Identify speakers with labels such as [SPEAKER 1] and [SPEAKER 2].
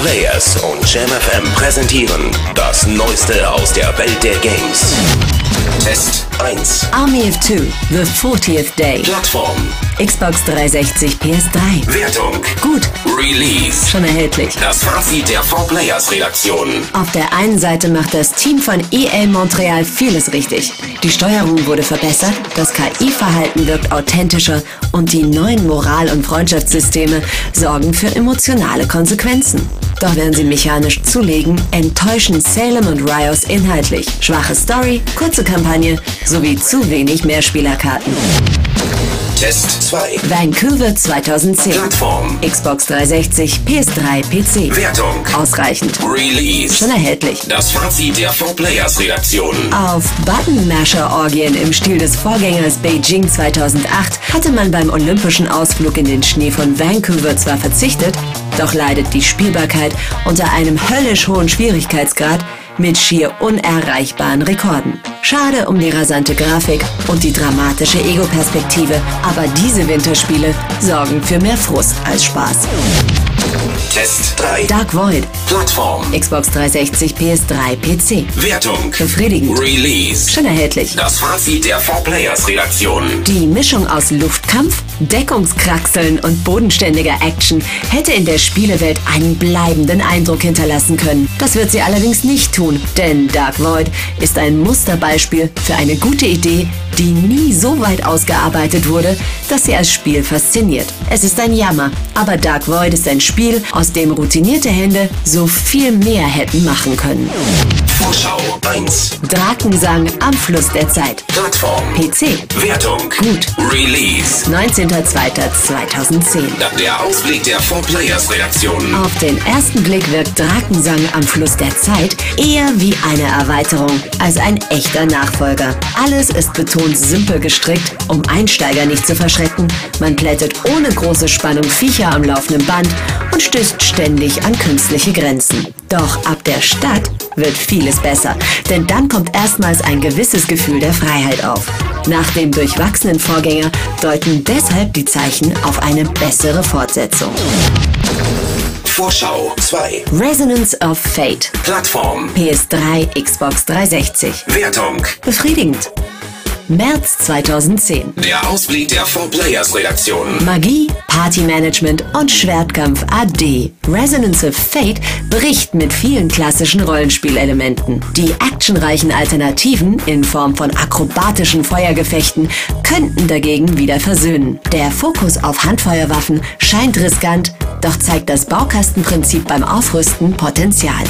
[SPEAKER 1] 4Players und JamFM präsentieren das Neueste aus der Welt der Games. Test 1.
[SPEAKER 2] Army of Two, The 40th Day.
[SPEAKER 1] Plattform.
[SPEAKER 2] Xbox 360, PS3.
[SPEAKER 1] Wertung.
[SPEAKER 2] Gut,
[SPEAKER 1] Release.
[SPEAKER 2] schon erhältlich.
[SPEAKER 1] Das Fazit der 4Players Redaktion.
[SPEAKER 2] Auf der einen Seite macht das Team von EA Montreal vieles richtig. Die Steuerung wurde verbessert, das KI-Verhalten wirkt authentischer und die neuen Moral- und Freundschaftssysteme sorgen für emotionale Konsequenzen. Doch während sie mechanisch zulegen, enttäuschen Salem und Rios inhaltlich. Schwache Story, kurze Kampagne sowie zu wenig Mehrspielerkarten.
[SPEAKER 1] Test 2.
[SPEAKER 2] Vancouver 2010.
[SPEAKER 1] Plattform.
[SPEAKER 2] Xbox 360, PS3, PC.
[SPEAKER 1] Wertung.
[SPEAKER 2] Ausreichend.
[SPEAKER 1] Release.
[SPEAKER 2] Schon erhältlich.
[SPEAKER 1] Das Fazit der 4Players Redaktion.
[SPEAKER 2] Auf Button-Masher-Orgien im Stil des Vorgängers Beijing 2008 hatte man beim olympischen Ausflug in den Schnee von Vancouver zwar verzichtet, doch leidet die Spielbarkeit unter einem höllisch hohen Schwierigkeitsgrad mit schier unerreichbaren Rekorden. Schade um die rasante Grafik und die dramatische Ego-Perspektive, aber diese Winterspiele sorgen für mehr Frust als Spaß.
[SPEAKER 1] Test 3.
[SPEAKER 2] Dark Void,
[SPEAKER 1] Plattform.
[SPEAKER 2] Xbox 360, PS3, PC.
[SPEAKER 1] Wertung.
[SPEAKER 2] Befriedigend.
[SPEAKER 1] Release.
[SPEAKER 2] Schon erhältlich.
[SPEAKER 1] Das Fazit der 4Players Redaktion.
[SPEAKER 2] Die Mischung aus Luftkampf, Deckungskraxeln und bodenständiger Action hätte in der Spielewelt einen bleibenden Eindruck hinterlassen können. Das wird sie allerdings nicht tun, denn Dark Void ist ein Musterbeispiel für eine gute Idee, die nie so weit ausgearbeitet wurde, dass sie als Spiel fasziniert. Es ist ein Jammer, aber Dark Void ist ein Spiel, aus dem routinierte Hände so viel mehr hätten machen können.
[SPEAKER 1] Vorschau 1.
[SPEAKER 2] Drakensang am Fluss der Zeit.
[SPEAKER 1] Plattform.
[SPEAKER 2] PC.
[SPEAKER 1] Wertung.
[SPEAKER 2] Gut.
[SPEAKER 1] Release.
[SPEAKER 2] 19.02.2010.
[SPEAKER 1] Der Ausblick der 4Players Redaktion.
[SPEAKER 2] Auf den ersten Blick wirkt Drakensang am Fluss der Zeit eher wie eine Erweiterung als ein echter Nachfolger. Alles ist betont simpel gestrickt, um Einsteiger nicht zu verschrecken. Man plättet ohne große Spannung Viecher am laufenden Band und stößt ständig an künstliche Grenzen. Doch ab der Stadt wird vieles besser, denn dann kommt erstmals ein gewisses Gefühl der Freiheit auf. Nach dem durchwachsenen Vorgänger deuten deshalb die Zeichen auf eine bessere Fortsetzung.
[SPEAKER 1] Vorschau 2.
[SPEAKER 2] Resonance of Fate.
[SPEAKER 1] Plattform.
[SPEAKER 2] PS3, Xbox 360.
[SPEAKER 1] Wertung.
[SPEAKER 2] Befriedigend. März 2010.
[SPEAKER 1] Der Ausblick der 4Players Redaktion.
[SPEAKER 2] Magie, Partymanagement und Schwertkampf AD. Resonance of Fate bricht mit vielen klassischen Rollenspielelementen. Die actionreichen Alternativen in Form von akrobatischen Feuergefechten könnten dagegen wieder versöhnen. Der Fokus auf Handfeuerwaffen scheint riskant, doch zeigt das Baukastenprinzip beim Aufrüsten Potenzial.